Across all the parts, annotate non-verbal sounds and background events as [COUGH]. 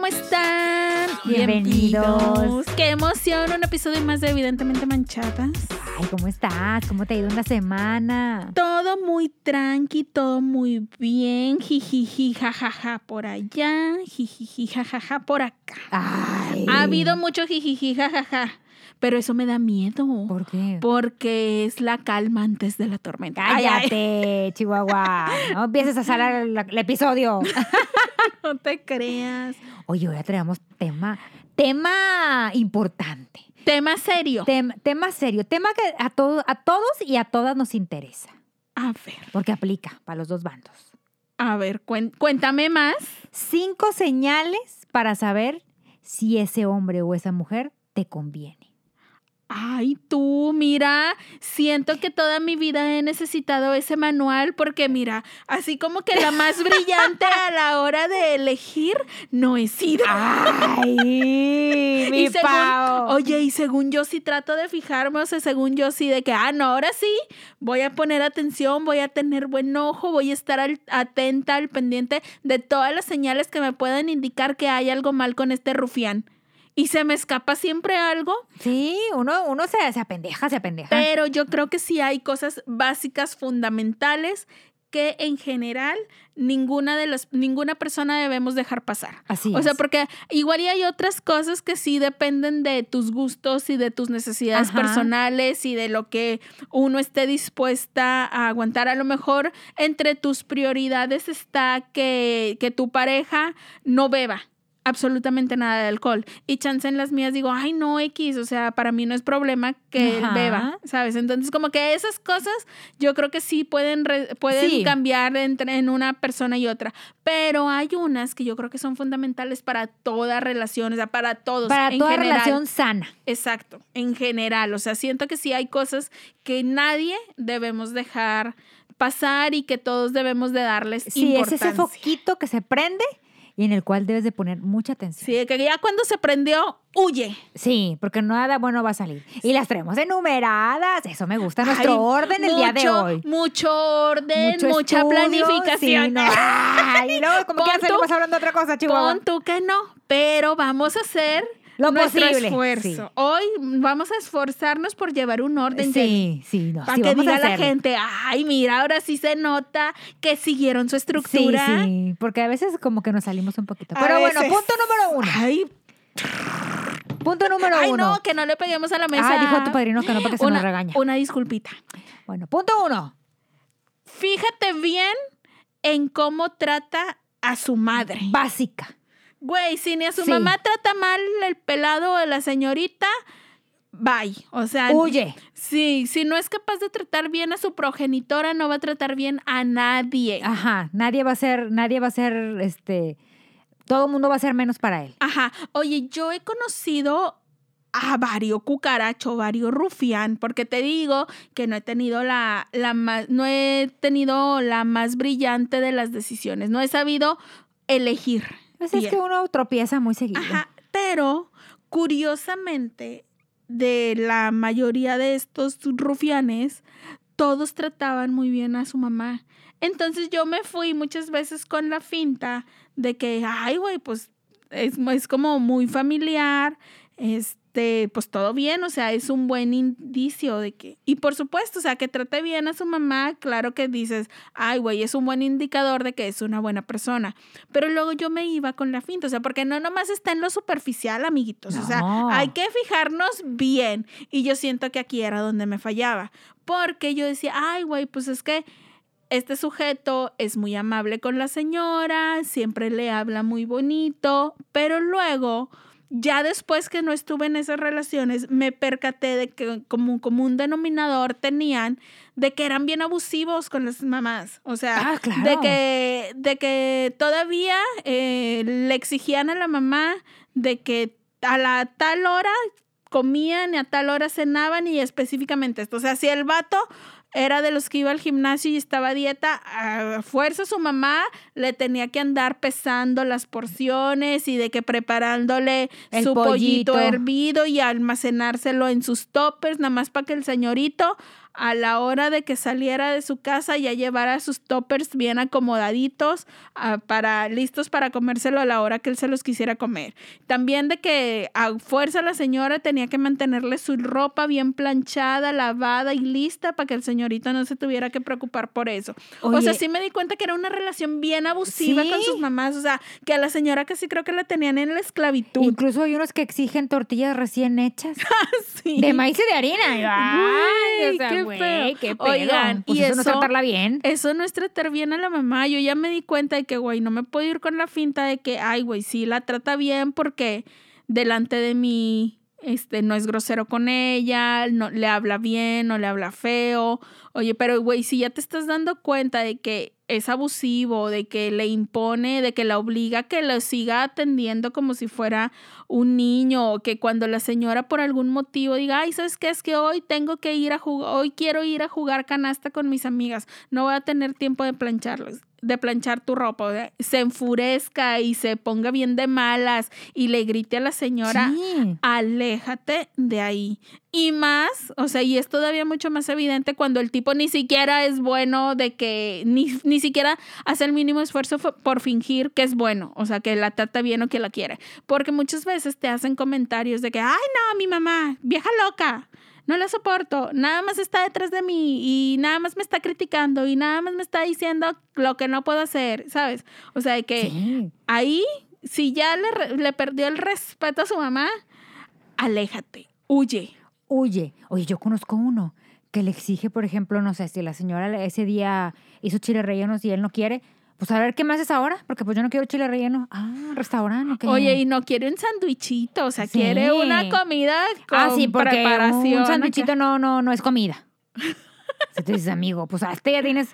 ¿cómo están? Bienvenidos. Qué emoción, un episodio más de Evidentemente Manchadas. Ay, ¿cómo estás? ¿Cómo te ha ido en la semana? Todo muy tranqui, todo muy bien. Jijiji, jajaja por allá, jijiji, jajaja por acá. Ay. Ha habido mucho jijiji, jajaja, pero eso me da miedo. ¿Por qué? Porque es la calma antes de la tormenta. Ay, ay, Cállate, Chihuahua. No empieces a salar el, el episodio. [LAUGHS] no te creas. Oye, hoy traemos tema, tema importante. Tema serio. Tem- tema serio. Tema que a, a todos y a todas nos interesa. A ver, Porque aplica para los dos bandos. a ver, cuéntame más. Cinco señales para saber si ese hombre o esa mujer te conviene. Ay, tú, mira, siento que toda mi vida he necesitado ese manual porque mira, así como que la más brillante a la hora de elegir no he sido. ¡Ay! Mi según- Pao. Oye, y según yo sí trato de fijarme, o sea, según yo sí de que, ah, no, ahora sí, voy a poner atención, voy a tener buen ojo, voy a estar al- atenta, al pendiente de todas las señales que me puedan indicar que hay algo mal con este rufián. Y se me escapa siempre algo, Sí, uno, uno se, se apendeja, se apendeja. pero yo creo que sí hay cosas básicas, fundamentales, que en general ninguna de las, ninguna persona debemos dejar pasar. Así O sea, es. porque igual y hay otras cosas que sí dependen de tus gustos y de tus necesidades Ajá. personales y de lo que uno esté dispuesta a aguantar. A lo mejor entre tus prioridades está que, que tu pareja no beba absolutamente nada de alcohol. Y chance en las mías digo, ay, no, X, o sea, para mí no es problema que él beba, ¿sabes? Entonces, como que esas cosas yo creo que sí pueden, re- pueden Sí. cambiar entre en una persona y otra, pero hay unas que yo creo que son fundamentales para toda relación, o sea, para todos. Para en toda general. relación sana. Exacto, en general, o sea, siento que sí hay cosas que nadie debemos dejar pasar y que todos debemos de darles Sí, es importancia. ese foquito que se prende y en el cual debes de poner mucha atención. Sí, que ya cuando se prendió, huye. Sí, porque nada bueno va a salir. Y las traemos enumeradas. Eso me gusta. Nuestro Ay, orden el día de hoy. Mucho orden, Mucho mucha estudio, planificación. sí, no. Ay, [LAUGHS] luego, como que salimos hablando de otra cosa, Chihuahua. Pon tú que no, pero vamos a hacer Lo nuestro posible, esfuerzo. sí. Hoy vamos a esforzarnos por llevar un orden. Sí, sí, no. Para sí, que a diga la gente, ay, mira, ahora sí se nota que siguieron su estructura. Sí, sí, porque a veces como que nos salimos un poquito. A Pero bueno, punto número uno. Ay, Punto número ay, uno. no, que no le peguemos a la mesa. Ah, dijo tu padrino que no, porque se una, nos regaña. Una disculpita. Bueno, punto uno. Fíjate bien en cómo trata a su madre. Básica. Güey, si ni a su Sí. mamá trata mal el pelado o la señorita, bye. O sea, Huye. sí, si no es capaz de tratar bien a su progenitora, no va a tratar bien a nadie. Ajá. Nadie va a ser, nadie va a ser, este, todo el mundo va a ser menos para él. Ajá. Oye, yo he conocido a varios cucaracho, varios rufián, porque te digo que no he tenido la, la más, no he tenido la más brillante de las decisiones. No he sabido elegir. Pues es que uno tropieza muy seguido. Ajá, pero curiosamente, de la mayoría de estos rufianes, todos trataban muy bien a su mamá. Entonces yo me fui muchas veces con la finta de que, ay, güey, pues es, es como muy familiar, este, pues todo bien, o sea, es un buen indicio de que, y por supuesto, o sea, que trate bien a su mamá, claro que dices, ay, güey, es un buen indicador de que es una buena persona. Pero luego yo me iba con la finta, o sea, porque no nomás está en lo superficial, amiguitos, o sea, hay que fijarnos bien. Y yo siento que aquí era donde me fallaba, porque yo decía, ay, güey, pues es que este sujeto es muy amable con la señora, siempre le habla muy bonito, pero luego, ya después que no estuve en esas relaciones, me percaté de que como, como un denominador tenían de que eran bien abusivos con las mamás. O sea, Ah, claro. de, que, de que todavía eh, le exigían a la mamá de que a la tal hora comían y a tal hora cenaban y específicamente esto. O sea, si el vato era de los que iba al gimnasio y estaba a dieta, a fuerza su mamá le tenía que andar pesando las porciones y de que preparándole El su pollito. pollito. hervido y almacenárselo en sus toppers, nada más para que el señorito a la hora de que saliera de su casa ya llevara sus toppers bien acomodaditos ah, para listos para comérselo a la hora que él se los quisiera comer. También de que a fuerza la señora tenía que mantenerle su ropa bien planchada, lavada y lista para que el señorito no se tuviera que preocupar por eso. o sea, sí me di cuenta que era una relación bien abusiva con sus mamás, o sea, que a la señora casi creo que la tenían en la esclavitud. Incluso hay unos que exigen tortillas recién hechas. [LAUGHS] sí. De maíz y de harina. Ay, o sea, qué, güey, qué pedo. Oigan, pues y eso, no es tratarla bien. Eso no es tratar bien a la mamá. Yo ya me di cuenta de que, güey, no me puedo ir con la finta de que, ay, güey, sí la trata bien porque delante de mí este, no es grosero con ella, no le habla bien, no le habla feo. Oye, pero güey, si ya te estás dando cuenta de que es abusivo, de que le impone, de que la obliga a que lo siga atendiendo como si fuera un niño, o que cuando la señora por algún motivo diga, ay, ¿sabes qué? Es que hoy tengo que ir a jugar, hoy quiero ir a jugar canasta con mis amigas, no voy a tener tiempo de plancharlos de planchar tu ropa, se enfurezca y se ponga bien de malas y le grite a la señora, aléjate de ahí. Y más, o sea, y es todavía mucho más evidente cuando el tipo ni siquiera es bueno de que, ni, ni siquiera hace el mínimo esfuerzo por fingir que es bueno, o sea, que la trata bien o que la quiere. Porque muchas veces te hacen comentarios de que, ay, no, mi mamá, vieja loca no la soporto, nada más está detrás de mí y nada más me está criticando y nada más me está diciendo lo que no puedo hacer, ¿sabes? O sea, que ahí, si ya le, le perdió el respeto a su mamá, aléjate, huye. Huye. Oye, yo conozco uno que le exige, por ejemplo, no sé, si la señora ese día hizo chile rellenos y él no quiere, pues a ver qué más es ahora, porque pues yo no quiero chile relleno. Ah, restaurante. Oye, y no quiere un sandwichito, o sea, quiere una comida con ah, sí, porque preparación. Un sandwichito no, no, no es comida. [LAUGHS] si tú dices, amigo, pues hasta ya tienes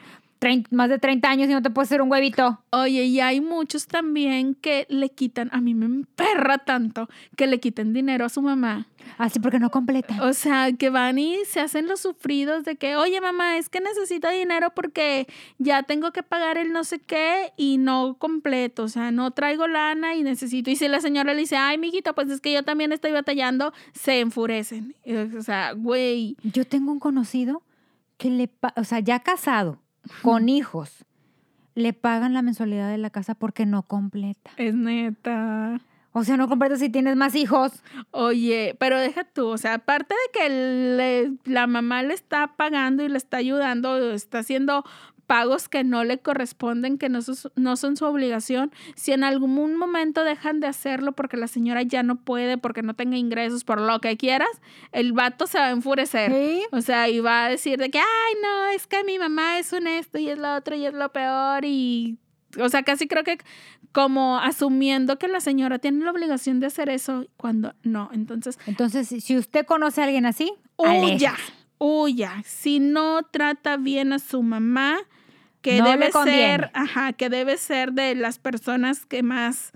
más de 30 años y no te puedes hacer un huevito. Oye, y hay muchos también que le quitan, a mí me emperra tanto, que le quiten dinero a su mamá. Así porque no completa. O sea, que van y se hacen los sufridos de que, oye mamá, es que necesito dinero porque ya tengo que pagar el no sé qué y no completo, o sea, no traigo lana y necesito. Y si la señora le dice, ay, mijito, pues es que yo también estoy batallando, se enfurecen. O sea, güey. Yo tengo un conocido que le, o sea, ya casado con hijos, le pagan la mensualidad de la casa porque no completa. Es neta. O sea, no completa si tienes más hijos. Oye, pero deja tú, o sea, aparte de que la mamá le está pagando y le está ayudando, está haciendo pagos que no le corresponden, que no, no son su obligación, si en algún momento dejan de hacerlo porque la señora ya no puede, porque no tenga ingresos, por lo que quieras, el vato se va a enfurecer. O sea, y va a decir de que, ay, no, es que mi mamá es un esto y es lo otro y es lo peor y... O sea, casi creo que como asumiendo que la señora tiene la obligación de hacer eso cuando no. Entonces, entonces si usted conoce a alguien así, huya, huya. Si no trata bien a su mamá, que debe ser, ajá, que debe ser de las personas que más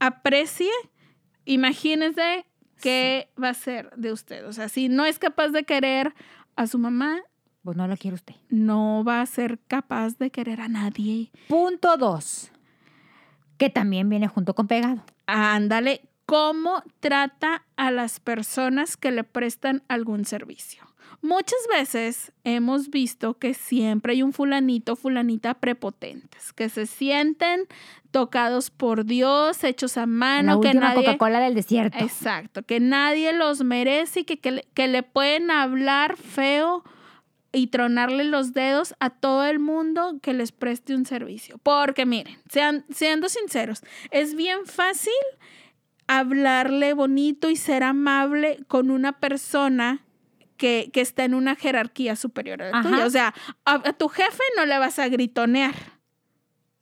aprecie. Imagínese qué va a ser de usted. O sea, si no es capaz de querer a su mamá, pues no la quiere usted. No va a ser capaz de querer a nadie. Punto dos, que también viene junto con pegado. Ándale, ¿cómo trata a las personas que le prestan algún servicio? Muchas veces hemos visto que siempre hay un fulanito, fulanita prepotentes, que se sienten tocados por Dios, hechos a mano, que nadie Coca-Cola del desierto. Exacto, que nadie los merece y que, que, le pueden hablar feo y tronarle los dedos a todo el mundo que les preste un servicio. Porque miren, sean, siendo sinceros, es bien fácil hablarle bonito y ser amable con una persona que, está en una jerarquía superior a la tuya. O sea, a, tu jefe no le vas a gritonear.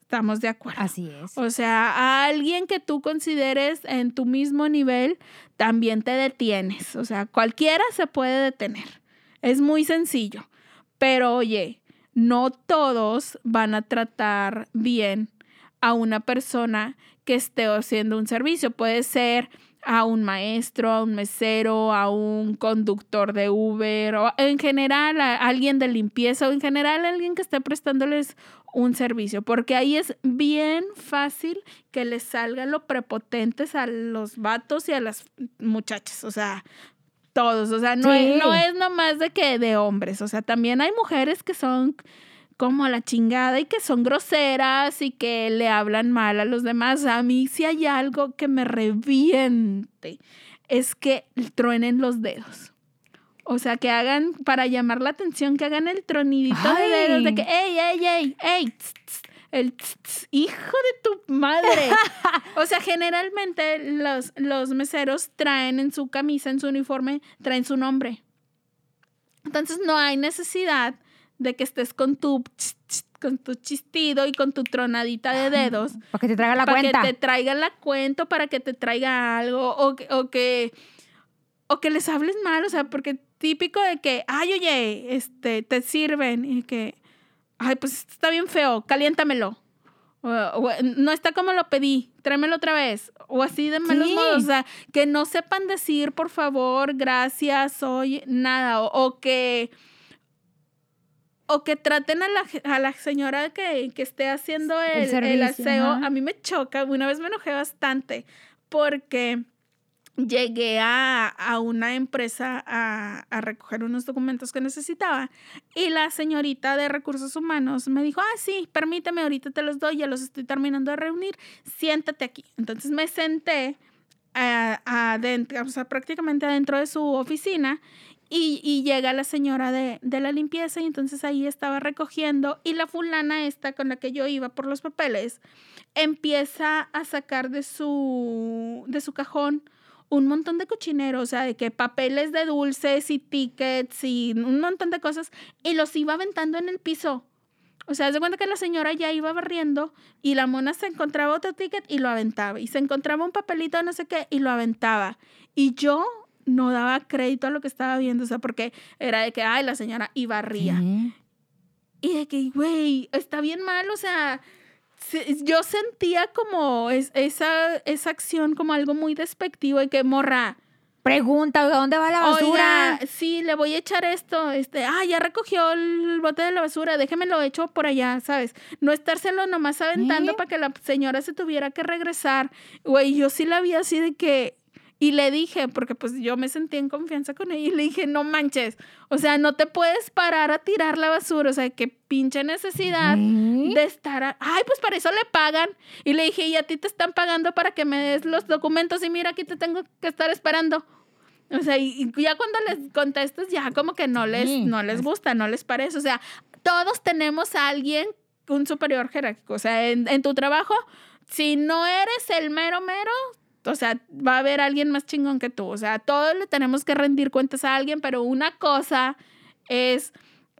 Estamos de acuerdo. Así es. O sea, a alguien que tú consideres en tu mismo nivel, también te detienes. O sea, cualquiera se puede detener. Es muy sencillo. Pero oye, no todos van a tratar bien a una persona que esté haciendo un servicio. Puede ser a un maestro, a un mesero, a un conductor de Uber, o en general a alguien de limpieza, o en general a alguien que esté prestándoles un servicio, porque ahí es bien fácil que les salga lo prepotentes a los vatos y a las muchachas. O sea, todos, o sea, no, es, no es nomás de que de hombres, o sea, también hay mujeres que son como la chingada y que son groseras y que le hablan mal a los demás. A mí si hay algo que me reviente es que truenen los dedos. O sea, que hagan, para llamar la atención, que hagan el tronidito de dedos de que, ey, ey, ey, ey, tss, tss", el tss, hijo de tu madre. [LAUGHS] o sea, generalmente los, los meseros traen en su camisa, en su uniforme, traen su nombre. Entonces no hay necesidad de que estés con tu, con tu chistido y con tu tronadita de dedos Para que te traiga la para cuenta. que te traigan la cuenta, para que te traiga algo, o que, o que, o que les hables mal, o sea, porque típico de que, ay, oye, este, te sirven, y que, ay, pues está bien feo, caliéntamelo. O, o, no está como lo pedí, tráemelo otra vez. O así de malos Sí. modos. O sea, que no sepan decir, por favor, gracias, soy nada. O, o que. O que traten a la, a la señora que, que esté haciendo El el, aseo. ajá. A mí me choca. Una vez me enojé bastante porque llegué a, a una empresa a, a recoger unos documentos que necesitaba y la señorita de recursos humanos me dijo, ah, sí, permíteme, ahorita te los doy, ya los estoy terminando de reunir, siéntate aquí. Entonces me senté a- adentro, o sea, prácticamente adentro de su oficina y, llega la señora de, de la limpieza y entonces ahí estaba recogiendo y la fulana esta con la que yo iba por los papeles empieza a sacar de su, de su cajón un montón de cochinero, o sea, de que papeles de dulces y tickets y un montón de cosas y los iba aventando en el piso. O sea, de cuenta que la señora ya iba barriendo y la mona se encontraba otro ticket y lo aventaba. Y se encontraba un papelito no sé qué y lo aventaba. Y yo no daba crédito a lo que estaba viendo, o sea, porque era de que, ay, la señora y barría. Sí. Y de que, güey, está bien mal, o sea, se- yo sentía como es- esa, esa acción como algo muy despectivo y que morra. Pregunta, oiga, ¿dónde va la basura? Oiga, sí, le voy a echar esto, este, ah, ya recogió el bote de la basura, déjeme lo echo por allá, ¿sabes? No estárselo nomás aventando ¿Eh? para que la señora se tuviera que regresar. Güey, yo sí la vi así de que, y le dije, porque pues yo me sentí en confianza con ella y le dije, no manches, o sea, no te puedes parar a tirar la basura, o sea, qué pinche necesidad de estar, a- ay, pues para eso le pagan. Y le dije, y a ti te están pagando para que me des los documentos y mira, aquí te tengo que estar esperando. O sea, y, y ya cuando les contestas, ya como que no les, Sí, no les gusta, no les parece. O sea, todos tenemos a alguien, un superior jerárquico. O sea, en, en tu trabajo, si no eres el mero mero, o sea, va a haber alguien más chingón que tú. O sea, todos le tenemos que rendir cuentas a alguien, pero una cosa es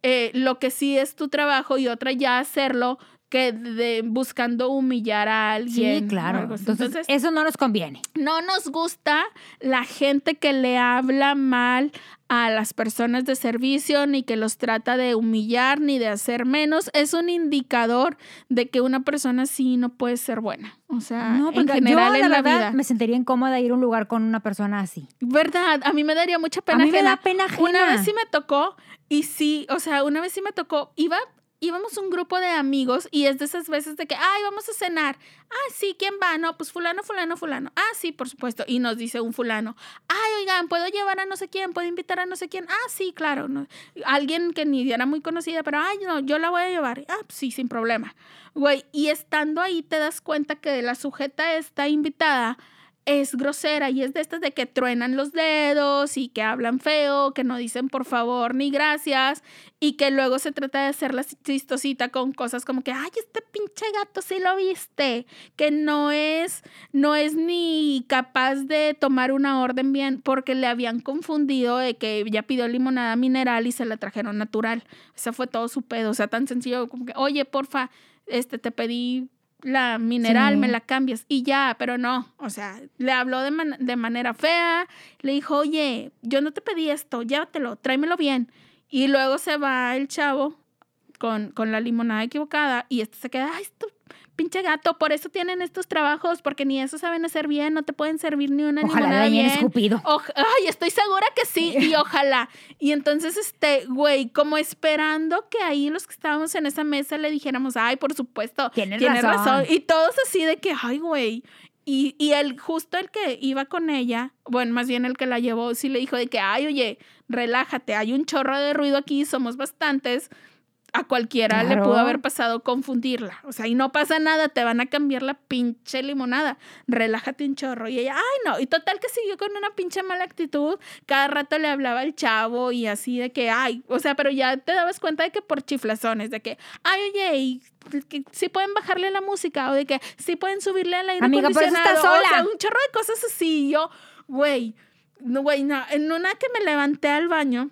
eh, lo que sí es tu trabajo y otra ya hacerlo que de buscando humillar a alguien. Sí, claro. Entonces, Entonces, eso no nos conviene. no nos gusta la gente que le habla mal a las personas de servicio, ni que los trata de humillar, ni de hacer menos. Es un indicador de que una persona así no puede ser buena. O sea, No, en general yo, la en la verdad, vida. me sentiría incómoda ir a un lugar con una persona así. ¿Verdad? A mí me daría mucha pena a mí me da pena ajena. Una vez sí me tocó y sí, o sea, una vez sí me tocó, iba, íbamos un grupo de amigos y es de esas veces de que, ay, vamos a cenar. Ah, sí, ¿quién va? No, pues fulano, fulano, fulano. Ah, sí, por supuesto. Y nos dice un fulano, ay, oigan, ¿puedo llevar a no sé quién? ¿Puedo invitar a no sé quién? Ah, sí, claro. No. Alguien que ni era muy conocida, pero, ay, no, yo la voy a llevar. Ah, pues sí, sin problema. Güey, y estando ahí te das cuenta que la sujeta esta invitada es grosera y es de estas de que truenan los dedos y que hablan feo, que no dicen por favor ni gracias y que luego se trata de hacer la chistosita con cosas como que, ay, este pinche gato sí lo viste, que no es, no es ni capaz de tomar una orden bien porque le habían confundido de que ya pidió limonada mineral y se la trajeron natural. Ese fue todo su pedo, o sea, tan sencillo como que, oye, porfa, este, te pedí la mineral, Sí. me la cambias y ya, pero no, o sea, le habló de, man- de manera fea, le dijo, oye, yo no te pedí esto, llévatelo, tráemelo bien. Y luego se va el chavo con, con la limonada equivocada y este se queda, ay, esto, pinche gato, por eso tienen estos trabajos, porque ni eso saben hacer bien, no te pueden servir ni una Ojalá le hayan bien. escupido. Ay, estoy segura que sí, y [LAUGHS] ojalá. Y entonces, este, güey, como esperando que ahí los que estábamos en esa mesa le dijéramos, ay, por supuesto, Tienes tienes razón. razón. Y todos así de que, ay, güey. Y, y el, justo el que iba con ella, bueno, más bien el que la llevó, sí le dijo de que, ay, oye, relájate, hay un chorro de ruido aquí, somos bastantes a cualquiera le pudo haber pasado confundirla. O sea, y no pasa nada, te van a cambiar la pinche limonada. Relájate un chorro. Y ella, ay, no. Y total que siguió con una pinche mala actitud. Cada rato le hablaba al chavo y así de que, ay, o sea, pero ya te dabas cuenta de que por chiflazones, de que, ay, oye, y sí pueden bajarle la música o de que sí pueden subirle al aire Amiga, por eso acondicionado. O sea, sola. un chorro de cosas así. Y yo, güey, no, güey, no. En una que me levanté al baño,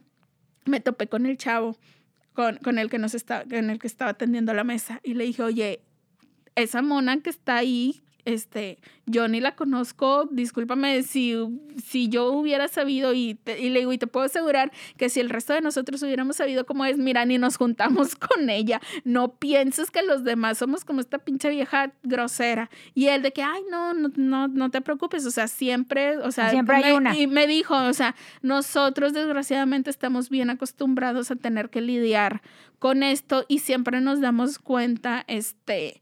me topé con el chavo, con, con el que nos está, con el que estaba atendiendo la mesa, y le dije, oye, esa mona que está ahí, este, yo ni la conozco, discúlpame si, si yo hubiera sabido y, te- y le digo, y te puedo asegurar que si el resto de nosotros hubiéramos sabido cómo es, mira, ni nos juntamos [LAUGHS] con ella, no pienses que los demás somos como esta pinche vieja grosera. Y él de que, ay, no, no, no, no te preocupes, o sea, siempre, o sea, Siempre hay me- una. Y me dijo, o sea, nosotros desgraciadamente estamos bien acostumbrados a tener que lidiar con esto y siempre nos damos cuenta, este,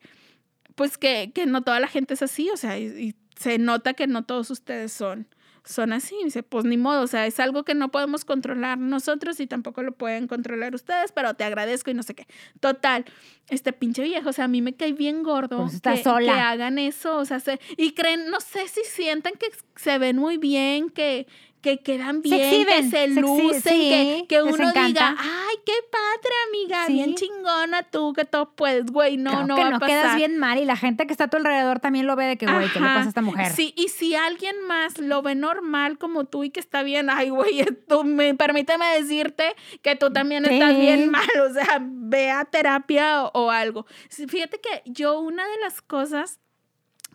pues que, que no toda la gente es así, o sea, y, y se nota que no todos ustedes son, son así. Y dice, pues ni modo, o sea, es algo que no podemos controlar nosotros y tampoco lo pueden controlar ustedes, pero te agradezco y no sé qué. Total, este pinche viejo, o sea, a mí me cae bien gordo Pues está que, sola. que hagan eso, o sea, se- y creen, no sé si sientan que se ven muy bien, que que quedan bien, exhiben, que se se lucen, sí, que, que uno diga, ay, qué padre, amiga, Sí. bien chingona tú, que todo puedes, güey, no, Claro no que va no a pasar. quedas bien mal y la gente que está a tu alrededor también lo ve de que, güey, ¿qué le pasa a esta mujer? Sí, y si alguien más lo ve normal como tú y que está bien, ay, güey, tú me, permíteme decirte que tú también estás bien mal, o sea, ve a terapia o, o algo. Fíjate que yo una de las cosas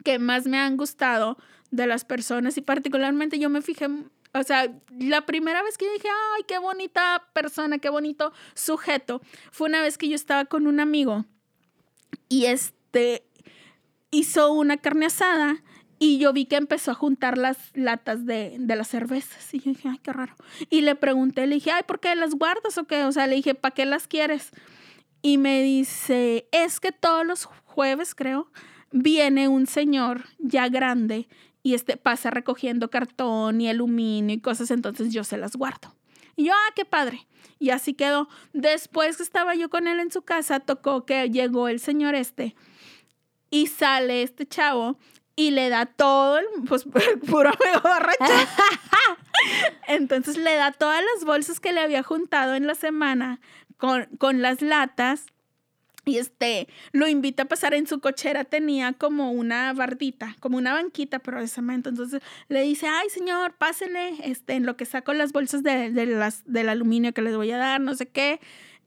que más me han gustado de las personas y particularmente yo me fijé, o sea, la primera vez que yo dije, ay, qué bonita persona, qué bonito sujeto, fue una vez que yo estaba con un amigo y este hizo una carne asada y yo vi que empezó a juntar las latas de, de las cervezas. Y yo dije, ay, qué raro. Y le pregunté, le dije, ay, ¿por qué las guardas o qué? O sea, le dije, ¿para qué las quieres? Y me dice, es que todos los jueves, creo, viene un señor ya grande y este pasa recogiendo cartón y aluminio y cosas, entonces yo se las guardo. Y yo, ah, qué padre. Y así quedó. Después que estaba yo con él en su casa, tocó que llegó el señor este y sale este chavo y le da todo, el, pues [LAUGHS] puro amigo borracho. [LAUGHS] Entonces le da todas las bolsas que le había juntado en la semana con, con las latas y este lo invita a pasar en su cochera. Tenía como una bardita, como una banquita, pero de cemento. Entonces le dice, ay señor, pásele este, en lo que saco las bolsas de, de las, del aluminio que les voy a dar, no sé qué.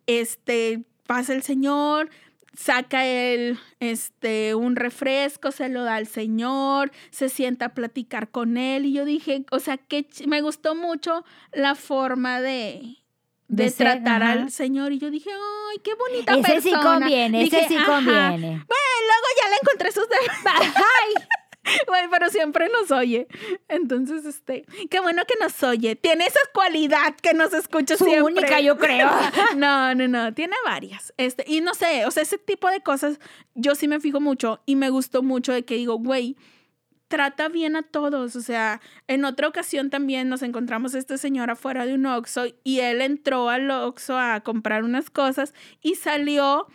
Este, pasa el señor, saca el, este, un refresco, se lo da al señor, se sienta a platicar con él. Y yo dije, o sea, que me gustó mucho la forma de, de, De ser, tratar ajá. al señor. Y yo dije, ay, qué bonita Ese persona. sí conviene, Dije, ese conviene. Bueno, luego ya le encontré sus defectos. Ay, [LAUGHS] Güey, pero siempre nos oye. Entonces, este, qué bueno que nos oye. Tiene esa cualidad que nos escucha su siempre. única, yo creo. [LAUGHS] No, no, no, tiene varias. Este, y no sé, o sea, ese tipo de cosas yo sí me fijo mucho y me gustó mucho de que digo, güey, trata bien a todos. O sea, en otra ocasión también nos encontramos a este señor afuera de un Oxxo y él entró al Oxxo a comprar unas cosas y salió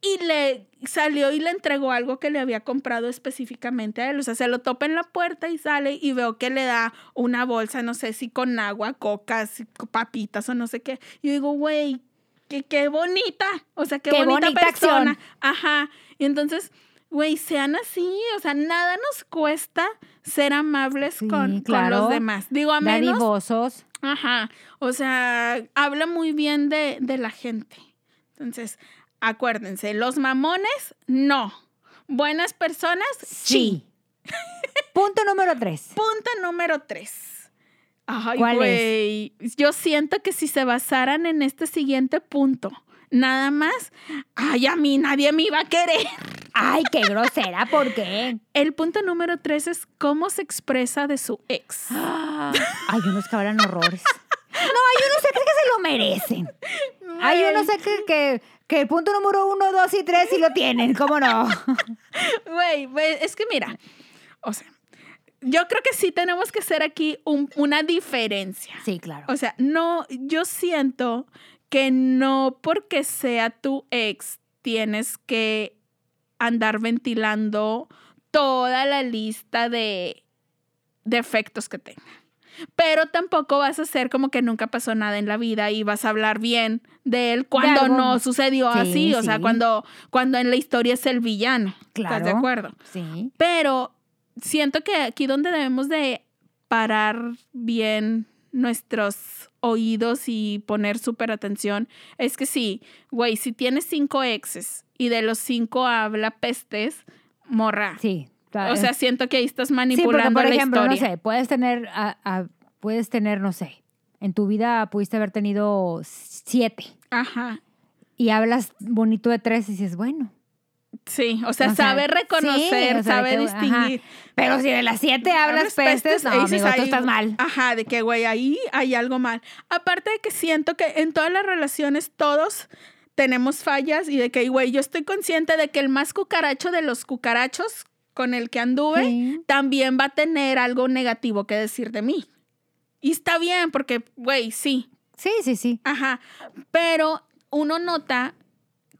y le salió y le entregó algo que le había comprado específicamente a él. O sea, se lo topa en la puerta y sale y veo que le da una bolsa, no sé si con agua, cocas, papitas o no sé qué. Y yo digo, güey, qué, qué bonita. O sea, qué, Qué bonita, bonita persona. acción. Ajá. Y entonces, güey, sean así. O sea, nada nos cuesta ser amables Sí, con, con los demás. Digo, a menos Dadivosos. Ajá, o sea, habla muy bien de, de la gente. Entonces, acuérdense, los mamones, no. Buenas personas, sí. Sí. [LAUGHS] Punto número tres. Punto número tres. Ay, ¿Cuál es? güey. Yo siento que si se basaran en este siguiente punto, nada más, ay, a mí nadie me iba a querer. Ay, qué grosera, ¿por qué? El punto número tres es cómo se expresa de su ex. [GASPS] Hay unos que hablan horrores. No, hay unos que, que se lo merecen. Hay unos que, que, que el punto número uno, dos y tres sí lo tienen, ¿cómo no? [LAUGHS] Güey, güey, es que mira, O sea, yo creo que sí tenemos que hacer aquí un- una diferencia. Sí, claro. O sea, no, yo siento que no porque sea tu ex tienes que andar ventilando toda la lista de defectos que tenga. Pero tampoco vas a hacer como que nunca pasó nada en la vida y vas a hablar bien de él cuando no sucedió Sí, así, o sea, cuando, cuando en la historia es el villano. ¿Estás de Claro. acuerdo? Sí. Pero siento que aquí donde debemos de parar bien nuestros oídos y poner súper atención es que sí, güey, si tienes cinco exes y de los cinco habla pestes, morra. Sí. O sea, siento que ahí estás Sí, porque manipulando por la ejemplo, historia. no sé, puedes tener, a- a- puedes tener, no sé, en tu vida pudiste haber tenido siete Ajá. y hablas bonito de tres y dices, bueno. Sí, o sea, O sea, sabe reconocer, sí, o sea, de sabe que- distinguir. Pero si de las siete hablas pestes, no, ahí dices, amigo, tú "Ay, estás mal. Ajá, de que, güey, ahí hay algo mal. Aparte de que siento que en todas las relaciones todos tenemos fallas y de que, güey, yo estoy consciente de que el más cucaracho de los cucarachos con el que anduve Sí. también va a tener algo negativo que decir de mí. Y está bien, porque, güey, sí, Sí, sí, sí. Ajá, pero uno nota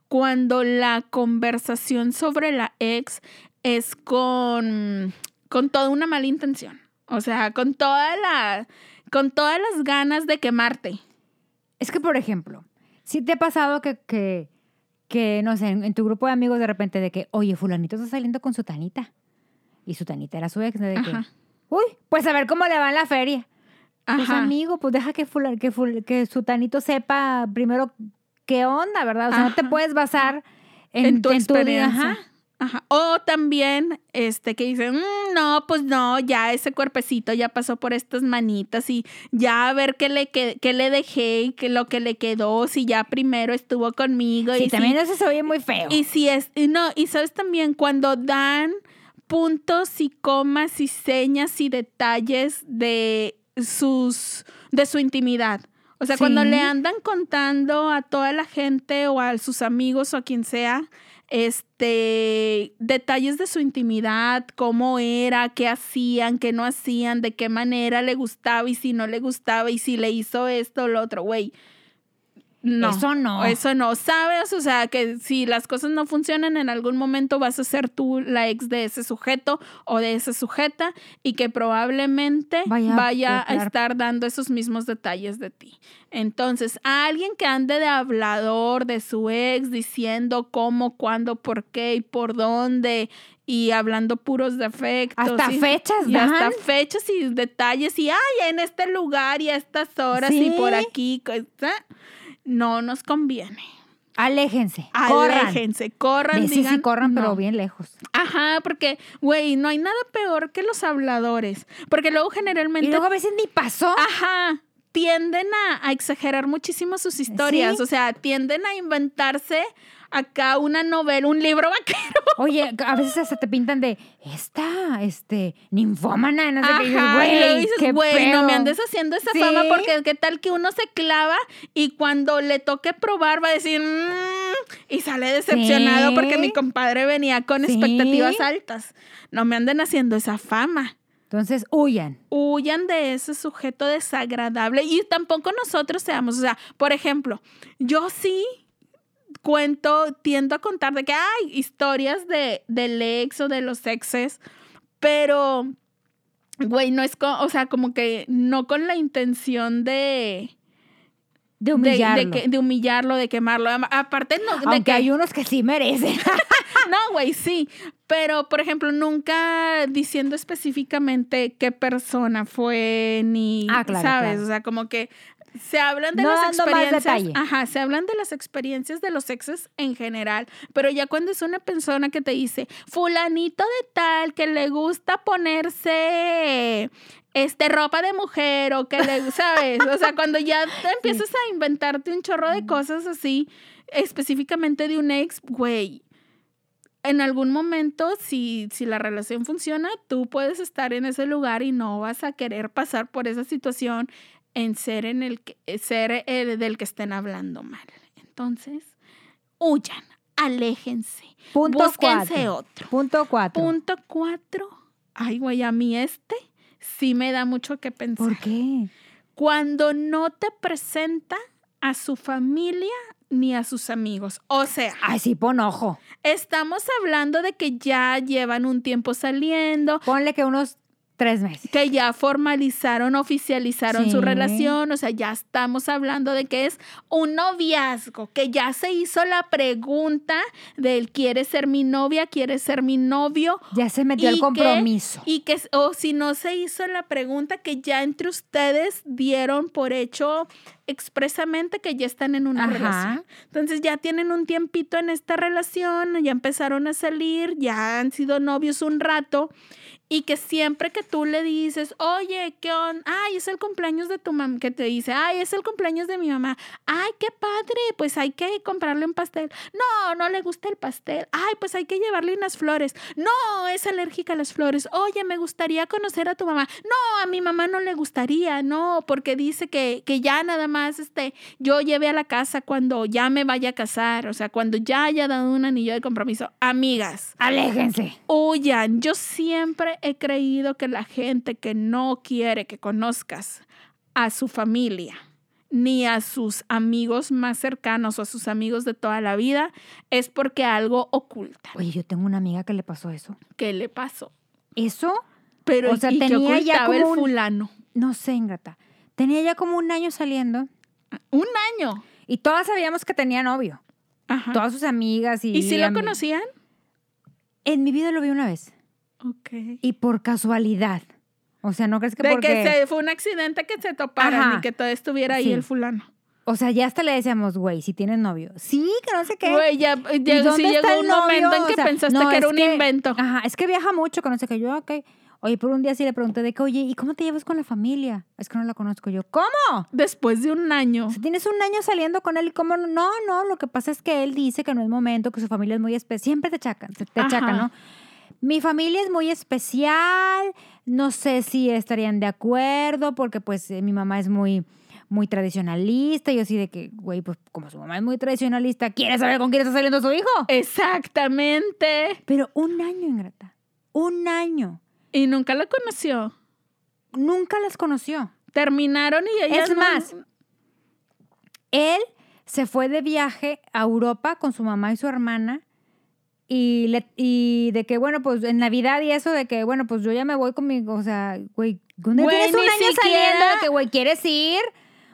cuando la conversación sobre la ex es con, con toda una mala intención. O sea, con toda la, con todas las ganas de quemarte. Es que, por ejemplo, si te ha pasado que, que, que, no sé, en, en tu grupo de amigos de repente de que, oye, fulanito está saliendo con su tanita. Y su tanita era su ex, ¿no? de que, uy, pues a ver cómo le va en la feria. Pues Ajá. amigo, pues deja que, fula- que, ful- que su tanito sepa primero qué onda, ¿verdad? O sea, no te puedes basar en, en tu día, experiencia. ajá. Ajá. O también, este, que dicen, "Mm, no, pues no, ya ese cuerpecito ya pasó por estas manitas y ya a ver qué le, que- qué le dejé y qué lo que le quedó, si ya primero estuvo conmigo. y Sí, si- también eso se oye muy feo. Y si es, y no, y sabes también cuando dan puntos y comas y señas y detalles de sus, de su intimidad. O sea, cuando le andan contando a toda la gente o a sus amigos o a quien sea, este, detalles de su intimidad, cómo era, qué hacían, qué no hacían, de qué manera le gustaba y si no le gustaba y si le hizo esto o lo otro, güey. No. Eso no. Eso no, ¿sabes? O sea, que si las cosas no funcionan, en algún momento vas a ser tú la ex de ese sujeto o de esa sujeta y que probablemente Vaya vaya, a estar dando esos mismos detalles de ti. Entonces, a alguien que ande de hablador de su ex diciendo cómo, cuándo, por qué y por dónde y hablando puros defectos. Hasta y- fechas y hasta fechas y detalles y, ay, en este lugar y a estas horas y por Sí. aquí. co- ¿eh? No nos conviene. Aléjense. Corran. Aléjense, corran, De sí, sí, corran, pero bien lejos. Ajá, porque, güey, no hay nada peor que los habladores. Porque luego Y generalmente, luego a veces ni pasó. ajá, tienden a, a exagerar muchísimo sus historias. Sí. O sea, tienden a inventarse acá una novela, un libro vaquero. [LAUGHS] Oye, a veces hasta te pintan de esta, este, ninfómana, no sé qué. Y dices, Ajá, güey, no me pedo". andes haciendo esa Sí. fama porque qué tal que uno se clava y cuando le toque probar va a decir, "Mm", y sale decepcionado Sí. porque mi compadre venía con Sí. expectativas altas. No me anden haciendo esa fama. Entonces, huyan. Huyan de ese sujeto desagradable y tampoco nosotros seamos, o sea, por ejemplo, yo sí cuento, tiendo a contar de que hay historias de, del ex o de los exes, pero, güey, no es, co- o sea, como que no con la intención de... Humillarlo. de, que- de humillarlo, de quemarlo. Aparte, no, de Aunque que, hay unos que sí merecen. [LAUGHS] no, güey, sí. Pero, por ejemplo, nunca diciendo específicamente qué persona fue, ni, Ah, claro, ¿sabes? claro. O sea, como que se hablan de No las experiencias. Ajá, se hablan de las experiencias de los exes en general. Pero ya cuando es una persona que te dice, fulanito de tal, que le gusta ponerse este ropa de mujer o que le, ¿sabes? O sea, cuando ya [LAUGHS] te empiezas a inventarte un chorro de cosas así, específicamente de un ex, güey, en algún momento, si, si la relación funciona, tú puedes estar en ese lugar y no vas a querer pasar por esa situación en ser en el que, ser el del que estén hablando mal. Entonces, huyan, aléjense, Punto búsquense cuatro. otro. Punto cuatro. Punto cuatro, Ay, güey, a mí este sí me da mucho que pensar. ¿Por qué? Cuando no te presenta a su familia ni a sus amigos. O sea, Ay, sí, pon ojo. estamos hablando de que ya llevan un tiempo saliendo, Ponle que unos tres meses. que ya formalizaron, oficializaron su relación, o sea, ya estamos hablando de que es un noviazgo, que ya se hizo la pregunta del quiere ser mi novia, quiere ser mi novio, Ya se metió ¿Y el compromiso. y que, o si no se hizo la pregunta, que ya entre ustedes dieron por hecho expresamente que ya están en una Ajá. relación. Entonces ya tienen un tiempito en esta relación, ya empezaron a salir, ya han sido novios un rato y que siempre que tú le dices, oye, ¿qué onda? Ay, es el cumpleaños de tu mamá, que te dice, ay, es el cumpleaños de mi mamá. Ay, qué padre, pues hay que comprarle un pastel. No, no le gusta el pastel. Ay, pues hay que llevarle unas flores. No, es alérgica a las flores. Oye, me gustaría conocer a tu mamá. No, a mi mamá no le gustaría, no, porque dice que, que ya nada más este, yo lleve a la casa cuando ya me vaya a casar, o sea, cuando ya haya dado un anillo de compromiso. Amigas, Aléjense. Huyan. Yo siempre he creído que la gente que no quiere que conozcas a su familia ni a sus amigos más cercanos o a sus amigos de toda la vida es porque algo oculta. Oye, yo tengo una amiga que le pasó eso. ¿Qué le pasó? Eso, Pero O sea, ¿y qué tenía ya ocultaba el como un- fulano? no sé, ingrata. Tenía ya como un año saliendo Un año. y todas sabíamos que tenía novio. Ajá. Todas sus amigas y... ¿Y si lo conocían? En mi vida lo vi una vez. Ok. Y por casualidad. O sea, ¿no crees que De porque... que se, fue un accidente que se toparan y que todo estuviera ahí Sí. el fulano. O sea, ya hasta le decíamos, güey, si tienes novio. Sí, que no sé qué. Güey, ya, ¿Y ya- dónde sí está llegó un momento novio? en que O sea, pensaste no, que era un invento. Ajá, es que viaja mucho, que no sé qué. Yo, ok. Oye, por un día sí le pregunté de que, oye, ¿y cómo te llevas con la familia? Es que no la conozco. Yo, ¿cómo? Después de un año. O sea, tienes un año saliendo con él y cómo no, no, no, lo que pasa es que él dice que no es momento, que su familia es muy especial. Siempre te achacan, te, te achacan, Ajá. ¿no? Mi familia es muy especial, no sé si estarían de acuerdo porque pues eh, mi mamá es muy, muy tradicionalista. Y yo así de que, güey, pues como su mamá es muy tradicionalista, ¿quiere saber con quién está saliendo su hijo? Exactamente. Pero un año, Ingrata, un año. Y nunca la conoció. Nunca las conoció. Terminaron y ella Es más, Él se fue de viaje a Europa con su mamá y su hermana y, le, y de que, bueno, pues en Navidad y eso de que, bueno, pues yo ya me voy conmigo, o sea, güey, ¿dónde Güey, tienes un año siquiera- saliendo de que, güey, quieres ir?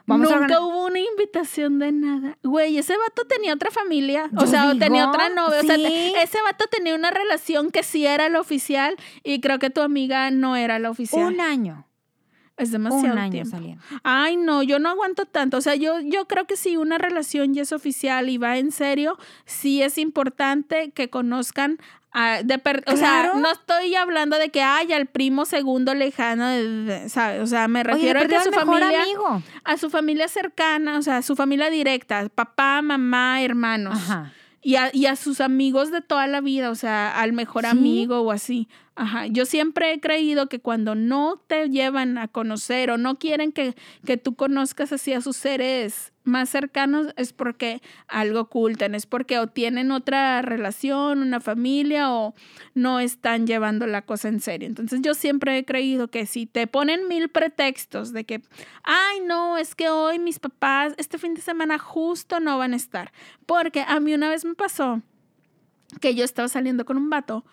Vamos nunca hubo una invitación de nada. Güey, ese vato tenía otra familia. O sea, tenía otra novia. O sea, te- ese vato tenía una relación que sí era la oficial y creo que tu amiga no era la oficial. Un año, es demasiado un año tiempo. saliendo. Ay, no, yo no aguanto tanto. O sea, yo, yo creo que si una relación ya es oficial y va en serio, sí es importante que conozcan. a- de per- O sea, no estoy hablando de que haya el primo segundo lejano, ¿sabes? O sea, me Oye, refiero a que su familia, amigo. a su familia cercana, o sea, a su familia directa, papá, mamá, hermanos. Ajá. Y a, y a sus amigos de toda la vida, o sea, al mejor Sí. amigo o así. Ajá. Yo siempre he creído que cuando no te llevan a conocer o no quieren que, que tú conozcas así a sus seres más cercanos, es porque algo ocultan, es porque o tienen otra relación, una familia o no están llevando la cosa en serio. Entonces yo siempre he creído que si te ponen mil pretextos de que, ay, no, es que hoy mis papás, este fin de semana justo no van a estar. Porque a mí una vez me pasó que yo estaba saliendo con un vato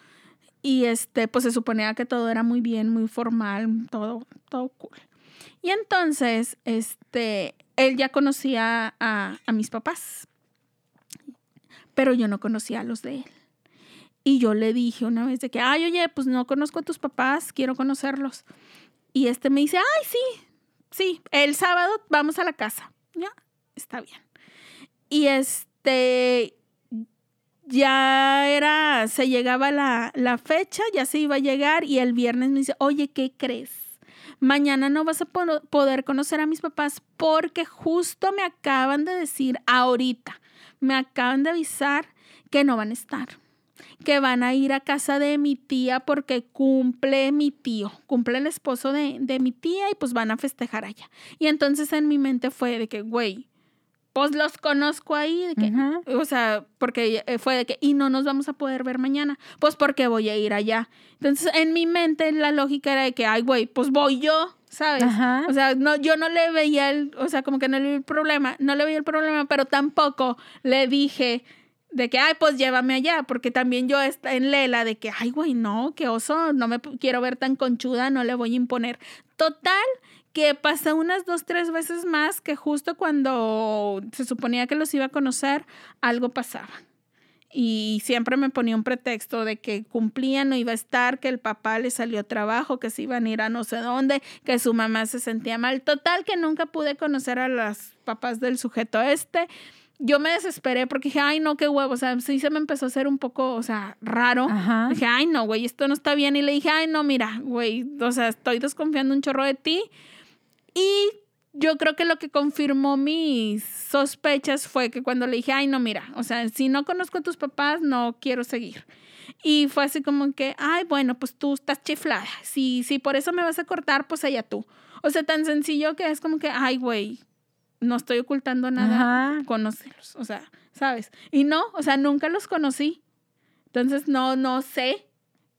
y este, pues se suponía que todo era muy bien, muy formal, todo, todo cool. Y entonces, este, él ya conocía a, a mis papás, pero yo no conocía a los de él. Y yo le dije una vez de que, ay, oye, pues no conozco a tus papás, quiero conocerlos. Y este me dice, ay, sí, sí, el sábado vamos a la casa. Ya, está bien. Y este, ya era, se llegaba la, la fecha, ya se iba a llegar y el viernes me dice, oye, ¿qué crees? Mañana no vas a po- poder conocer a mis papás porque justo me acaban de decir ahorita, me acaban de avisar que no van a estar, que van a ir a casa de mi tía porque cumple mi tío, cumple el esposo de, de mi tía y pues van a festejar allá. Y entonces en mi mente fue de que, güey, pues los conozco ahí, de que, Ajá. o sea, porque eh, fue de que, y no nos vamos a poder ver mañana, pues porque voy a ir allá. Entonces, en mi mente la lógica era de que, ay, güey, pues voy yo, ¿sabes? Ajá. O sea, no, yo no le veía el, o sea, como que no le vi el problema, no le veía el problema, pero tampoco le dije de que, ay, pues llévame allá, porque también yo está en Lela de que, ay, güey, no, qué oso, no me quiero ver tan conchuda, no le voy a imponer. Total, que pasó unas dos, tres veces más que justo cuando se suponía que los iba a conocer, algo pasaba. Y siempre me ponía un pretexto de que cumplía, no iba a estar, que el papá le salió trabajo, que se iban a ir a no sé dónde, que su mamá se sentía mal. Total, que nunca pude conocer a las papás del sujeto este. Yo me desesperé porque dije, ay, no, qué huevo. O sea, sí se me empezó a hacer un poco, o sea, raro. Ajá. Dije, ay, no, güey, esto no está bien. Y le dije, ay, no, mira, güey, o sea, estoy desconfiando un chorro de ti. Y yo creo que lo que confirmó mis sospechas fue que cuando le dije, ay, no, mira, o sea, si no conozco a tus papás, no quiero seguir. Y fue así como que, ay, bueno, pues tú estás chiflada. Si, si por eso me vas a cortar, pues allá tú. O sea, tan sencillo que es como que, ay, güey, no estoy ocultando nada, Ajá. conocerlos. O sea, ¿sabes? Y no, o sea, nunca los conocí. Entonces, no, no sé.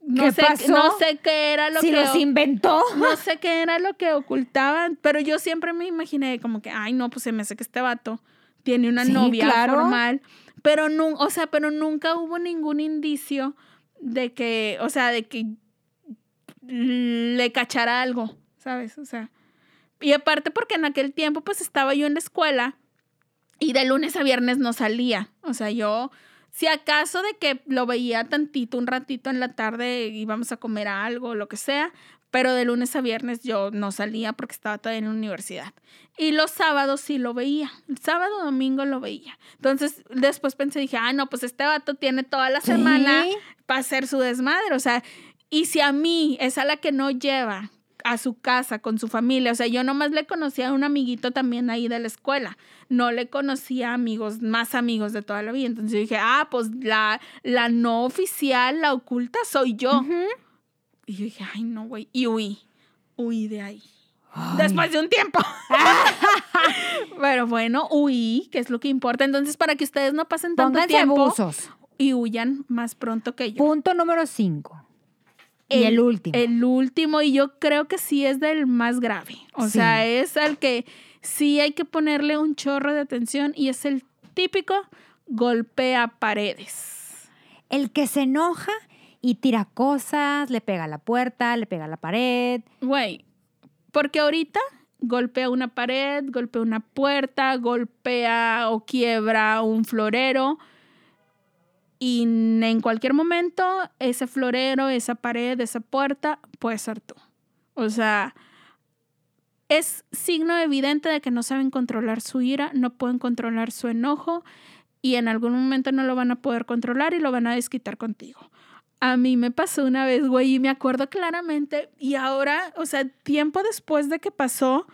No ¿Qué sé, pasó? no sé qué era lo si que los inventó. no [LAUGHS] sé qué era lo que ocultaban, pero yo siempre me imaginé como que, ay, no, pues se me hace que este vato tiene una Sí, novia claro. formal, pero no, o sea, pero nunca hubo ningún indicio de que, o sea, de que le cachara algo, ¿sabes? O sea, y aparte porque en aquel tiempo pues estaba yo en la escuela y de lunes a viernes no salía, o sea, yo si acaso de que lo veía tantito, un ratito en la tarde, íbamos a comer algo, lo que sea, pero de lunes a viernes yo no salía porque estaba todavía en la universidad. Y los sábados sí lo veía, el sábado, domingo lo veía. Entonces después pensé, dije, ah, no, pues este vato tiene toda la semana Sí. para hacer su desmadre, o sea, y si a mí es a la que no lleva a su casa con su familia, o sea, yo nomás le conocía a un amiguito también ahí de la escuela, no le conocía amigos, más amigos de toda la vida, entonces yo dije, ah, pues la, la no oficial, la oculta soy yo. Y yo dije, ay, no, güey, y huí, huí de ahí. Ay. Después de un tiempo. [LAUGHS] Pero bueno, huí, que es lo que importa. Entonces, para que ustedes no pasen tanto Pónganse tiempo buzos. y huyan más pronto que yo. Punto número 5. Y el último. El último, y yo creo que sí es del más grave. O Sí. sea, es al que sí hay que ponerle un chorro de atención y es el típico golpea paredes. El que se enoja y tira cosas, le pega a la puerta, le pega a la pared. Güey, porque ahorita golpea una pared, golpea una puerta, golpea o quiebra un florero. Y en cualquier momento, ese florero, esa pared, esa puerta, puede ser tú. O sea, es signo evidente de que no saben controlar su ira, no pueden controlar su enojo y en algún momento no lo van a poder controlar y lo van a desquitar contigo. A mí me pasó una vez, güey, y me acuerdo claramente. Y ahora, o sea, tiempo después de que pasó,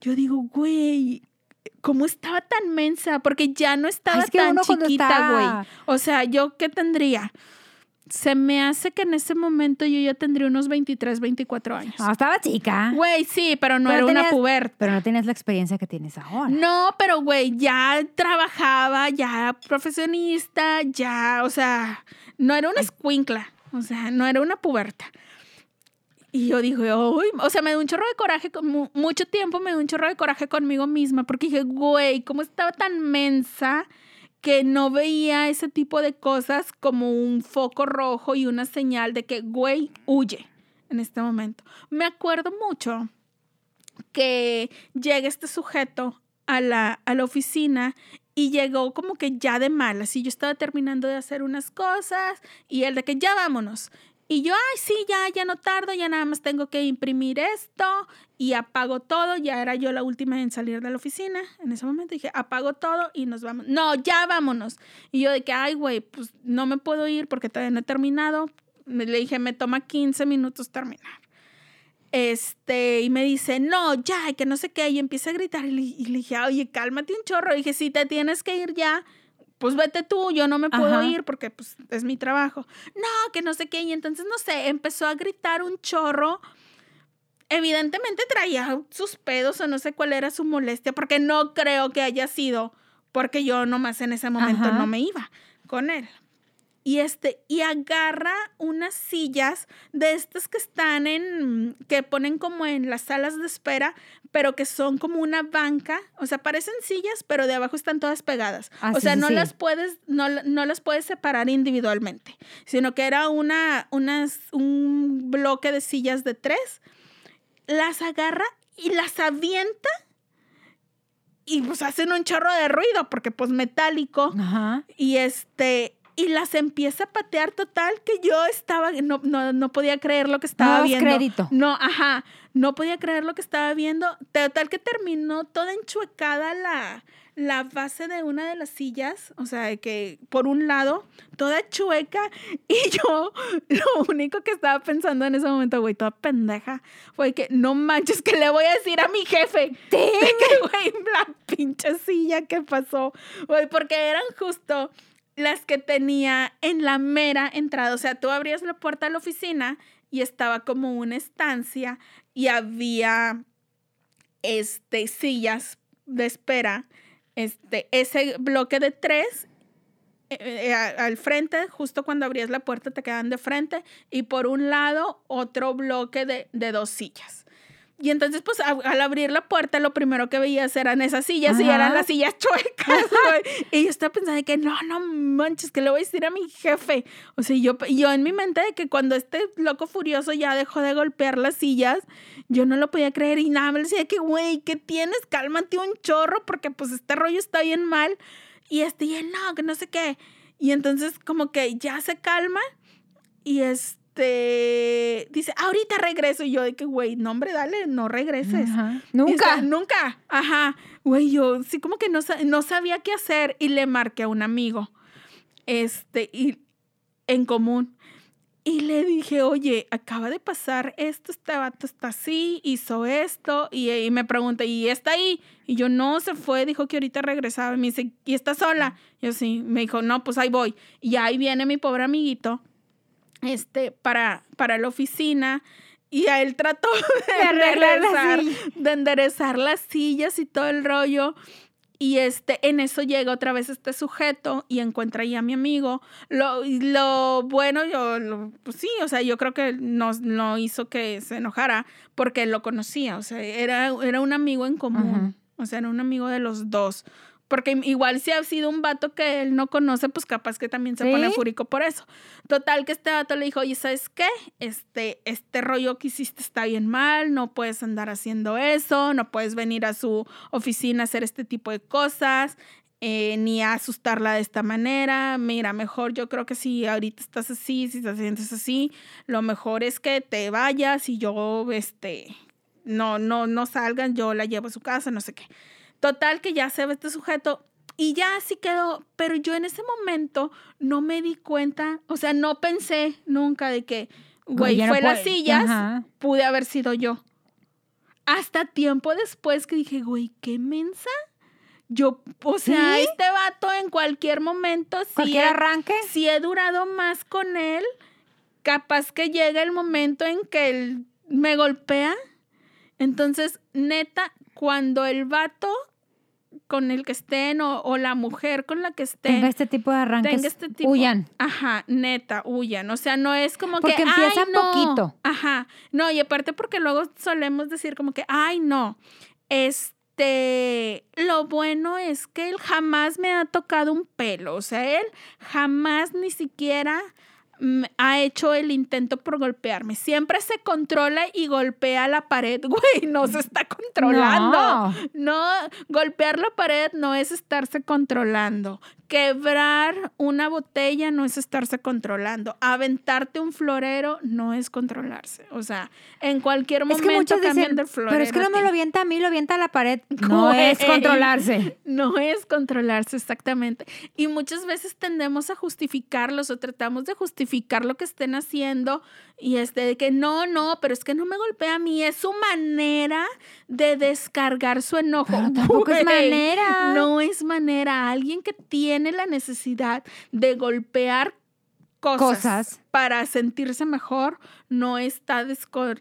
yo digo, güey, ¿cómo estaba tan mensa? Porque ya no estaba es que tan chiquita, está- güey. O sea, ¿yo qué tendría? Se me hace que en ese momento yo ya tendría unos 23, 24 años. No, estaba chica. Güey, sí, pero no Pero era una puberta. Pero no tenías la experiencia que tienes ahora. No, pero güey, ya trabajaba, ya profesionista, ya, o sea, no era una escuincla, o sea, no era una puberta. Y yo dije, uy, o sea, me dio un chorro de coraje, mucho tiempo me dio un chorro de coraje conmigo misma, porque dije, güey, ¿cómo estaba tan mensa que no veía ese tipo de cosas como un foco rojo y una señal de que, güey, huye en este momento? Me acuerdo mucho que llega este sujeto a la, a la oficina y llegó como que ya de mal, así yo estaba terminando de hacer unas cosas y él de que ya vámonos. Y yo, ay, sí, ya, ya no tardo, ya nada más tengo que imprimir esto y apago todo. Ya era yo la última en salir de la oficina. En ese momento dije, apago todo y nos vamos. No, ya vámonos. Y yo de que, ay, güey, pues no me puedo ir porque todavía no he terminado. Le dije, me toma 15 minutos terminar. Este, y me dice, no, ya, que no sé qué, y empieza a gritar. Y le, y le dije, oye, cálmate un chorro. Y dije, si te tienes que ir ya, pues vete tú, yo no me puedo Ajá. ir porque pues es mi trabajo. No, que no sé qué. Y entonces, no sé, empezó a gritar un chorro. Evidentemente traía sus pedos o no sé cuál era su molestia, porque no creo que haya sido porque yo nomás en ese momento Ajá. no me iba con él. Y este, y agarra unas sillas de estas que están en, que ponen como en las salas de espera, pero que son como una banca, o sea, parecen sillas, pero de abajo están todas pegadas. Ah, o sí, sea, sí, no sí. las puedes, no, no las puedes separar individualmente, sino que era una, unas, un bloque de sillas de tres, las agarra y las avienta y pues hacen un chorro de ruido porque pues metálico Ajá. y este y las empieza a patear total que yo estaba no, no, no podía creer lo que estaba viendo. crédito. No, ajá, no podía creer lo que estaba viendo. Total que terminó toda enchuecada la la base de una de las sillas, o sea, que por un lado, toda chueca, y [LAUGHS] yo lo único que estaba pensando en ese momento, güey, toda pendeja, fue que no manches, que le voy a decir a mi jefe, [LAUGHS] de que, güey, la pinche silla que pasó, güey, porque eran justo las que tenía en la mera entrada, o sea, tú abrías la puerta a la oficina y estaba como una estancia y había este sillas de espera este, ese bloque de tres eh, eh, al frente, justo cuando abrías la puerta te quedan de frente y por un lado otro bloque de, de dos sillas. Y entonces, pues, a- al abrir la puerta, lo primero que veías eran esas sillas y Ajá. eran las sillas chuecas, [LAUGHS] güey. Y yo estaba pensando de que no, no manches, que le voy a decir a mi jefe. O sea, yo, yo en mi mente de que cuando este loco furioso ya dejó de golpear las sillas, yo no lo podía creer y nada, me decía que, güey, ¿qué tienes? Cálmate un chorro porque pues este rollo está bien mal. Y este, y él, no, que no sé qué. Y entonces como que ya se calma y este dice, ahorita regreso. Y yo de que, güey, no, hombre, dale, no regreses. Ajá. Y Nunca. nunca. Ajá. Güey, yo sí como que no, no sabía qué hacer y le marqué a un amigo. Este, y en común. Y le dije, oye, acaba de pasar esto, este vato está así, hizo esto, y, y me pregunta, ¿y está ahí? Y yo, no, se fue, dijo que ahorita regresaba. Y me dice, ¿y está sola? Yo sí, me dijo, no, pues ahí voy. Y ahí viene mi pobre amiguito, este, para, para la oficina, y a él trató [LAUGHS] de, enderezar, silla. de enderezar las sillas y todo el rollo. Y este, en eso llega otra vez este sujeto y encuentra ahí a mi amigo. Lo, lo bueno, yo, lo- pues sí, o sea, yo creo que no, no hizo que se enojara porque lo conocía, o sea, era, era un amigo en común, o sea, era un amigo de los dos. Porque igual si ha sido un vato que él no conoce, pues capaz que también se ¿Sí? pone fúrico por eso. Total que este vato le dijo, oye, ¿sabes qué? Este, este rollo que hiciste está bien mal, no puedes andar haciendo eso, no puedes venir a su oficina a hacer este tipo de cosas, eh, ni a asustarla de esta manera. Mira, mejor yo creo que si ahorita estás así, si te sientes así, lo mejor es que te vayas y yo, este, no, no, no salgan, yo la llevo a su casa, no sé qué. Total que ya se ve este sujeto y ya así quedó, pero yo en ese momento no me di cuenta, o sea, no pensé nunca de que, güey, no fue las sillas, Ajá. pude haber sido yo. Hasta tiempo después que dije, güey, qué mensa. Yo, o sea, ¿Sí? este vato en cualquier momento, si Cualquier he, arranque. si he durado más con él, capaz que llega el momento en que él me golpea. Entonces, neta, cuando el vato con el que estén o, o la mujer con la que estén Tenga este tipo de arranques. tenga este tipo. Huyan. Ajá, neta, huyan. O sea, no es como Porque que. empiezan "Ay, no". poquito. Ajá. No, y aparte porque luego solemos decir como que, ay, no. Este. Lo bueno es que él jamás me ha tocado un pelo. O sea, él jamás ni siquiera ha hecho el intento por golpearme. Siempre se controla y golpea la pared. [LAUGHS] Güey, no se está controlando. No. No, golpear la pared no es estarse controlando. Quebrar una botella no es estarse controlando. Aventarte un florero no es controlarse. O sea, en cualquier Es momento que muchos cambian dicen, de florero. pero es que no me ti". lo avienta a mí, lo avienta a la pared. [LAUGHS] No es controlarse. [LAUGHS] No es controlarse exactamente. Y muchas veces tendemos a justificarlos o tratamos de justificar lo que estén haciendo y este de que no, no, pero es que no me golpea a mí, es su manera de descargar su enojo. Pero tampoco es manera. No es manera. Alguien que tiene la necesidad de golpear cosas, Cosas. para sentirse mejor, no está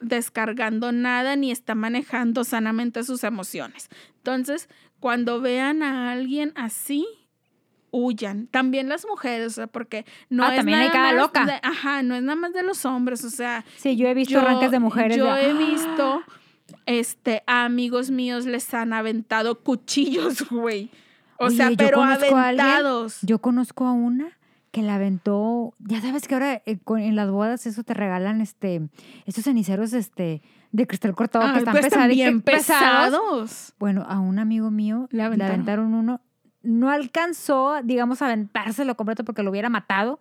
descargando nada ni está manejando sanamente sus emociones. Entonces, cuando vean a alguien así, huyan. También las mujeres, o sea, porque no Ah, es también hay nada cada más loca. de- ajá, no es nada más de los hombres, o sea, Sí, yo he visto arranques de mujeres. Yo de- he visto, este, a amigos míos les han aventado cuchillos, [LAUGHS] güey. O Oye, sea, pero alguien- aventados. Yo conozco a una que la aventó. Ya sabes que ahora eh, en las bodas eso te regalan este estos ceniceros este de cristal cortado Ay, que están pues, también que- pesados. pesados. Bueno, a un amigo mío Le aventaron, uno. No alcanzó, digamos, a aventárselo completo porque lo hubiera matado,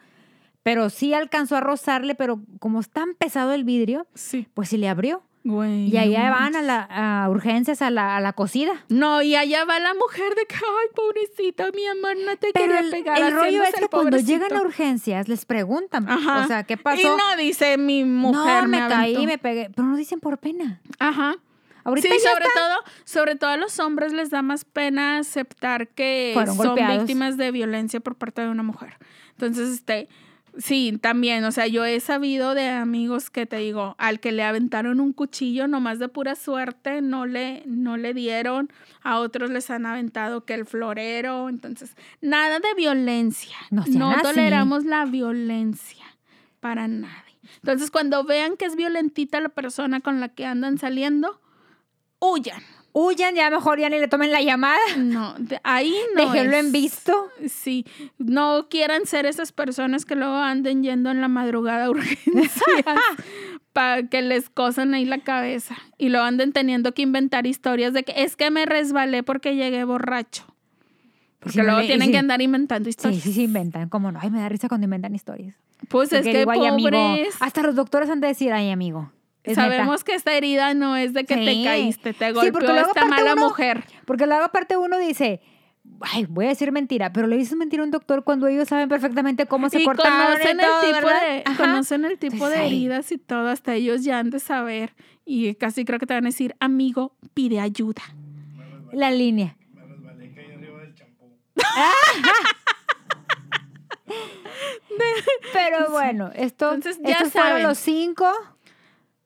pero sí alcanzó a rozarle, pero como es tan pesado el vidrio, Sí, pues sí le abrió. güey. Y allá van a, la, a urgencias, a la, a la cocida. No, y allá va la mujer de que, ay, pobrecita, mi amor, no te Pero quería el, pegar. el rollo es que cuando llegan a urgencias les preguntan, Ajá. o sea, ¿qué pasó? Y no dice mi mujer no, me, caí, aventó". me pegué, pero no dicen por pena. Ajá. Ahorita sí, ya sobre todo, sobre todo a los hombres les da más pena aceptar que Fueron son golpeados. víctimas de violencia por parte de una mujer. Entonces, este, sí, también, o sea, yo he sabido de amigos que te digo, al que le aventaron un cuchillo nomás de pura suerte, no le, no le dieron, a otros les han aventado que el florero, entonces, nada de violencia. No así. toleramos la violencia para nadie. Entonces, cuando vean que es violentita la persona con la que andan saliendo, huyan. Huyan, ya mejor ya ni le tomen la llamada. No, ahí no. Déjenlo es. en visto. Sí, no quieran ser esas personas que luego anden yendo en la madrugada a urgencias [LAUGHS] para que les cosan ahí la cabeza y lo anden teniendo que inventar historias de que es que me resbalé porque llegué borracho. Porque no luego tienen sí. que andar inventando Sí, historias. sí, sí, inventan. ¿Cómo no? Ay, me da risa cuando inventan historias. Pues es que digo, pobres. Hasta los doctores han de decir, ay, amigo. Es neta". Sabemos que esta herida no es de que te Sí. caíste, te Sí, golpeó porque luego esta mala uno- mujer. Porque luego aparte uno dice, ay, voy a decir mentira, pero le dices mentira a un doctor cuando ellos saben perfectamente cómo se y cortaron conocen y todo, el tipo ¿verdad? de Ajá. conocen el tipo Entonces, de heridas y todo hasta ellos ya han de saber y casi creo que te van a decir amigo pide ayuda La línea. Resbalé, caí arriba del champú. Pero bueno, esto, Entonces, ya estos fueron saben. los cinco.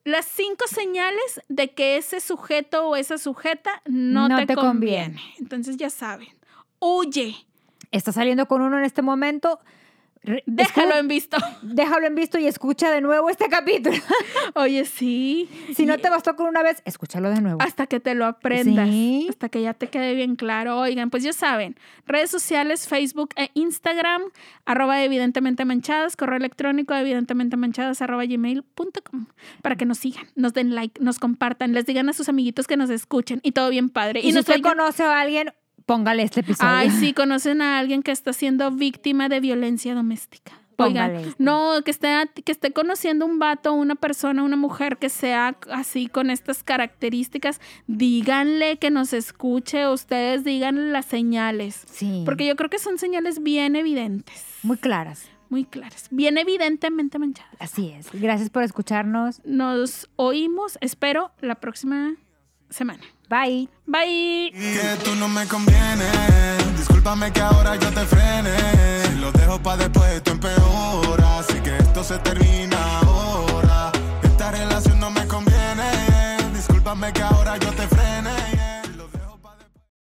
Las cinco señales de que ese sujeto o esa sujeta no, No te, te conviene. conviene. entonces ya saben huye Está saliendo con uno en este momento. Déjalo en visto [LAUGHS] déjalo en visto y escucha de nuevo este capítulo. [LAUGHS] oye sí si no Y- te bastó con una vez, escúchalo de nuevo. hasta que te lo aprendas, Sí. hasta que ya te quede bien claro. Oigan, pues ya saben, redes sociales, Facebook e Instagram, arroba evidentemente manchadas, correo electrónico evidentemente manchadas, arroba gmail.com, para que nos sigan, nos den like, nos compartan, les digan a sus amiguitos que nos escuchen y todo bien padre. Y, si nos usted oigan- conoce a alguien, póngale este episodio. Ay, sí, conocen a alguien que está siendo víctima de violencia doméstica. Oigan, Póngale este. no, que esté, que esté conociendo un vato, una persona, una mujer que sea así con estas características, díganle que nos escuche, ustedes díganle las señales. Sí. Porque yo creo que son señales bien evidentes, Muy claras. muy claras, bien evidentemente manchadas. Así es. Gracias por escucharnos. Nos oímos, espero, la próxima semana. Bye. Bye. Que tú no me convienes. Discúlpame que ahora yo te frene. Si lo dejo pa' después, esto empeora. Así que esto se termina ahora. Esta relación no me conviene. Discúlpame que ahora yo te frene.